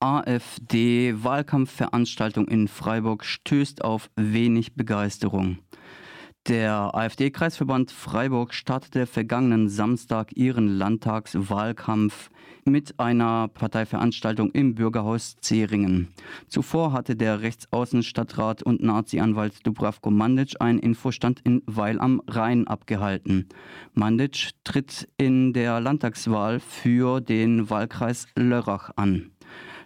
AfD-Wahlkampfveranstaltung in Freiburg stößt auf wenig Begeisterung. Der AfD-Kreisverband Freiburg startete vergangenen Samstag ihren Landtagswahlkampf mit einer Parteiveranstaltung im Bürgerhaus Zeringen. Zuvor hatte der Rechtsaußenstadtrat und Nazi-Anwalt Dubravko Mandic einen Infostand in Weil am Rhein abgehalten. Mandic tritt in der Landtagswahl für den Wahlkreis Lörrach an.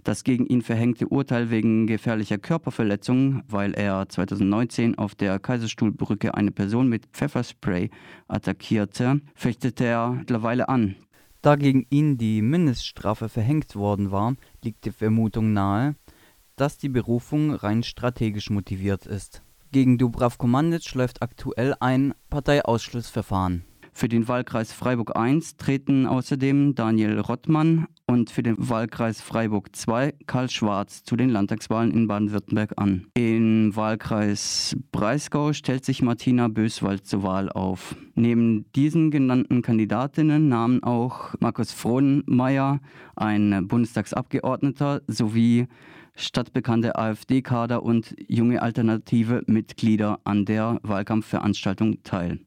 Das gegen ihn verhängte Urteil wegen gefährlicher Körperverletzung, weil er 2019 auf der Kaiserstuhlbrücke eine Person mit Pfefferspray attackierte, fechtete er mittlerweile an. Da gegen ihn die Mindeststrafe verhängt worden war, liegt die Vermutung nahe, dass die Berufung rein strategisch motiviert ist. Gegen Dubravko Mandic läuft aktuell ein Parteiausschlussverfahren. Für den Wahlkreis Freiburg I treten außerdem Daniel Rottmann und für den Wahlkreis Freiburg II Karl Schwarz zu den Landtagswahlen in Baden-Württemberg an. Im Wahlkreis Breisgau stellt sich Martina Böswald zur Wahl auf. Neben diesen genannten Kandidatinnen nahmen auch Markus Frohnmeier, ein Bundestagsabgeordneter, sowie stadtbekannte AfD-Kader und junge alternative Mitglieder an der Wahlkampfveranstaltung teil.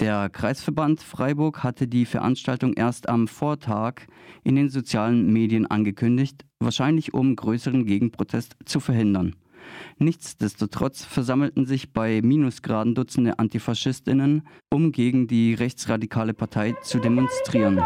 Der Kreisverband Freiburg hatte die Veranstaltung erst am Vortag in den sozialen Medien angekündigt, wahrscheinlich um größeren Gegenprotest zu verhindern. Nichtsdestotrotz versammelten sich bei Minusgraden Dutzende Antifaschistinnen, um gegen die rechtsradikale Partei zu demonstrieren.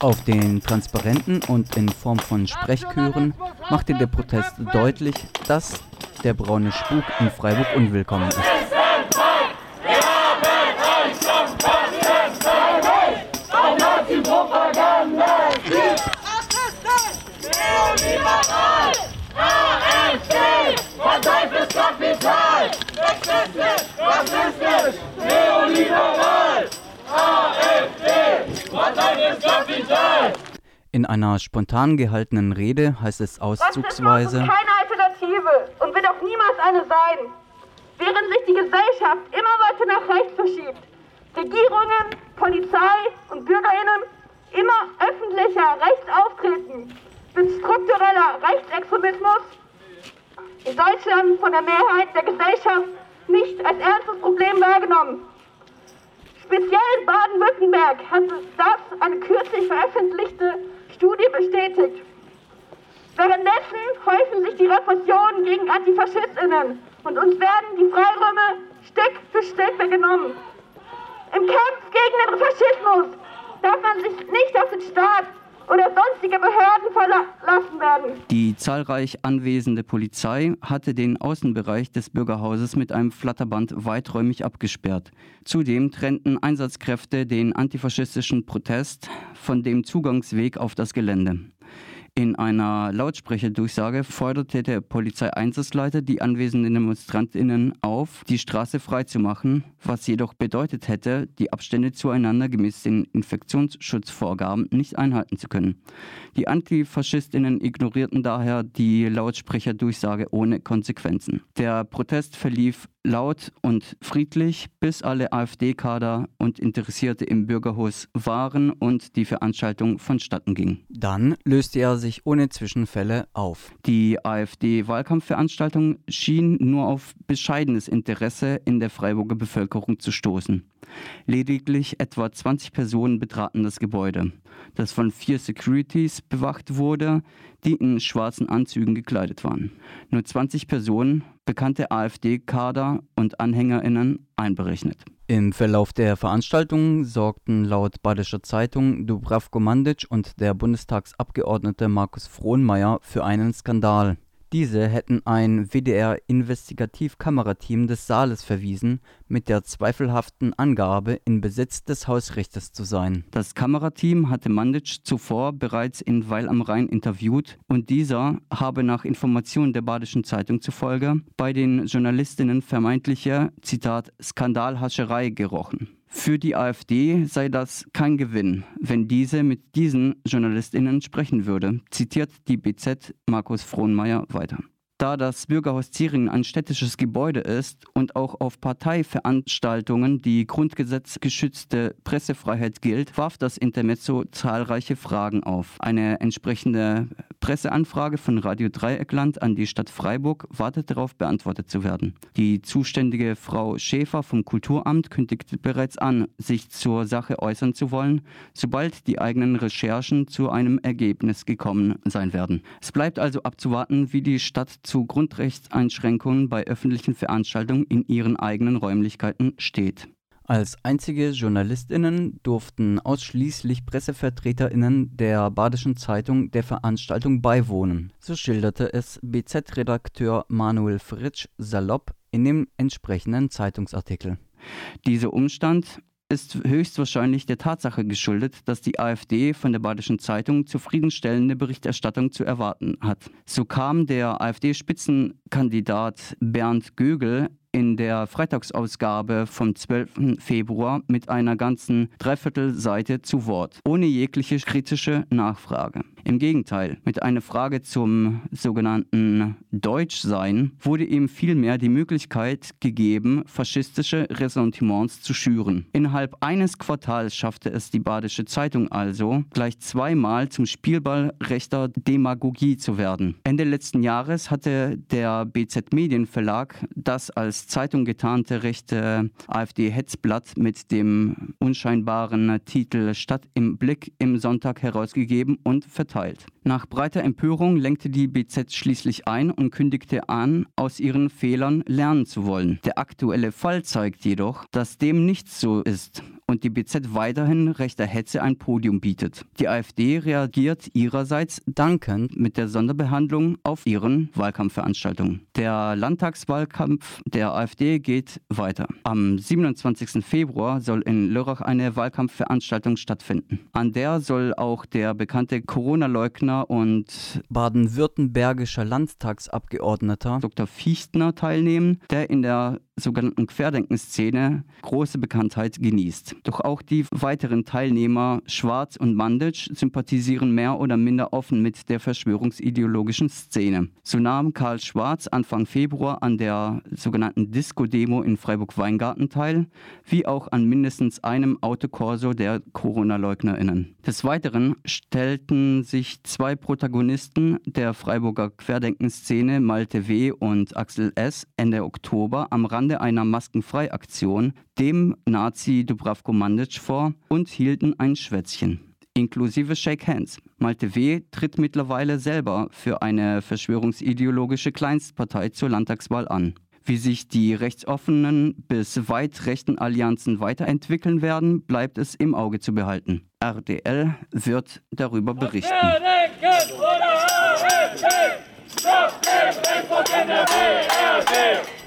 Auf den Transparenten und in Form von Sprechchören machte der Protest deutlich, dass der braune Spuk in Freiburg unwillkommen ist. Rassistisch, In einer spontan gehaltenen Rede heißt es auszugsweise: keine Alternative und wird auch niemals eine sein. Während sich die Gesellschaft immer weiter nach rechts verschiebt, Regierungen, Polizei und BürgerInnen immer öffentlicher rechts auftreten, wird struktureller Rechtsextremismus in Deutschland von der Mehrheit der Gesellschaft nicht als ernstes Problem wahrgenommen. Speziell in Baden-Württemberg hat das eine kürzlich veröffentlichte Studie bestätigt. Währenddessen häufen sich die Repressionen gegen AntifaschistInnen und uns werden die Freiräume Stück für Stück weggenommen. Im Kampf gegen den Faschismus darf man sich nicht auf den Staat oder sonstige Behörden verlassen werden. Die zahlreich anwesende Polizei hatte den Außenbereich des Bürgerhauses mit einem Flatterband weiträumig abgesperrt. Zudem trennten Einsatzkräfte den antifaschistischen Protest von dem Zugangsweg auf das Gelände. In einer Lautsprecherdurchsage forderte der Polizeieinsatzleiter die anwesenden DemonstrantInnen auf, die Straße freizumachen, was jedoch bedeutet hätte, die Abstände zueinander gemäß den Infektionsschutzvorgaben nicht einhalten zu können. Die AntifaschistInnen ignorierten daher die Lautsprecherdurchsage ohne Konsequenzen. Der Protest verlief laut und friedlich, bis alle AfD-Kader und Interessierte im Bürgerhaus waren und die Veranstaltung vonstatten ging. Dann löste er sich ohne Zwischenfälle auf. Die AfD-Wahlkampfveranstaltung schien nur auf bescheidenes Interesse in der Freiburger Bevölkerung zu stoßen. Lediglich etwa 20 Personen betraten das Gebäude, das von vier Securities bewacht wurde, die in schwarzen Anzügen gekleidet waren. Nur 20 Personen, bekannte AfD-Kader und AnhängerInnen einberechnet. Im Verlauf der Veranstaltung sorgten laut Badischer Zeitung Dubravko Mandic und der Bundestagsabgeordnete Markus Frohnmeier für einen Skandal. Diese hätten ein WDR-Investigativ-Kamerateam des Saales verwiesen, mit der zweifelhaften Angabe, in Besitz des Hausrichters zu sein. Das Kamerateam hatte Manditsch zuvor bereits in Weil am Rhein interviewt und dieser habe nach Informationen der Badischen Zeitung zufolge bei den Journalistinnen vermeintliche, Zitat, Skandalhascherei gerochen. Für die AfD sei das kein Gewinn, wenn diese mit diesen JournalistInnen sprechen würde, zitiert die BZ Markus Frohnmeier weiter. Da das Bürgerhaus Zieringen ein städtisches Gebäude ist und auch auf Parteiveranstaltungen die grundgesetzgeschützte Pressefreiheit gilt, warf das Intermezzo zahlreiche Fragen auf. Eine entsprechende Presseanfrage von Radio Dreieckland an die Stadt Freiburg wartet darauf, beantwortet zu werden. Die zuständige Frau Schäfer vom Kulturamt kündigte bereits an, sich zur Sache äußern zu wollen, sobald die eigenen Recherchen zu einem Ergebnis gekommen sein werden. Es bleibt also abzuwarten, wie die Stadt zu Grundrechtseinschränkungen bei öffentlichen Veranstaltungen in ihren eigenen Räumlichkeiten steht. Als einzige JournalistInnen durften ausschließlich PressevertreterInnen der Badischen Zeitung der Veranstaltung beiwohnen. So schilderte es BZ-Redakteur Manuel Fritsch salopp in dem entsprechenden Zeitungsartikel. Dieser Umstand ist höchstwahrscheinlich der Tatsache geschuldet, dass die AfD von der Badischen Zeitung zufriedenstellende Berichterstattung zu erwarten hat. So kam der AfD-Spitzenkandidat Bernd Gögel in der Freitagsausgabe vom 12. Februar mit einer ganzen Dreiviertelseite zu Wort, ohne jegliche kritische Nachfrage. Im Gegenteil, mit einer Frage zum sogenannten Deutschsein wurde ihm vielmehr die Möglichkeit gegeben, faschistische Ressentiments zu schüren. Innerhalb eines Quartals schaffte es die Badische Zeitung also, gleich zweimal zum Spielball rechter Demagogie zu werden. Ende letzten Jahres hatte der BZ Medienverlag das als Zeitung getarnte rechte AfD-Hetzblatt mit dem unscheinbaren Titel Stadt im Blick im Sonntag herausgegeben und verteilt verteilt. Nach breiter Empörung lenkte die BZ schließlich ein und kündigte an, aus ihren Fehlern lernen zu wollen. Der aktuelle Fall zeigt jedoch, dass dem nicht so ist und die BZ weiterhin rechter Hetze ein Podium bietet. Die AfD reagiert ihrerseits dankend mit der Sonderbehandlung auf ihren Wahlkampfveranstaltungen. Der Landtagswahlkampf der AfD geht weiter. Am 27. Februar soll in Lörrach eine Wahlkampfveranstaltung stattfinden. An der soll auch der bekannte Corona-Leugner und baden-württembergischer Landtagsabgeordneter Dr. Fichtner teilnehmen, der in der sogenannten Querdenkenszene große Bekanntheit genießt. Doch auch die weiteren Teilnehmer Schwarz und Manditsch sympathisieren mehr oder minder offen mit der verschwörungsideologischen Szene. So nahm Karl Schwarz Anfang Februar an der sogenannten Disco-Demo in Freiburg-Weingarten teil, wie auch an mindestens einem Autokorso der Corona-LeugnerInnen. Des Weiteren stellten sich zwei Protagonisten der Freiburger Querdenkenszene, Malte W. und Axel S., Ende Oktober am Rande einer Maskenfrei-Aktion dem Nazi Dubravko Mandic vor und hielten ein Schwätzchen inklusive Shake Hands. Malte W. tritt mittlerweile selber für eine verschwörungsideologische Kleinstpartei zur Landtagswahl an. Wie sich die rechtsoffenen bis weit rechten Allianzen weiterentwickeln werden, bleibt es im Auge zu behalten. RDL wird darüber berichten.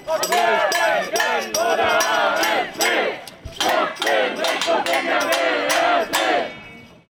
Stopp dem Rechtsruck in der BRD! Und wir steigen oder AfD! Stopp dem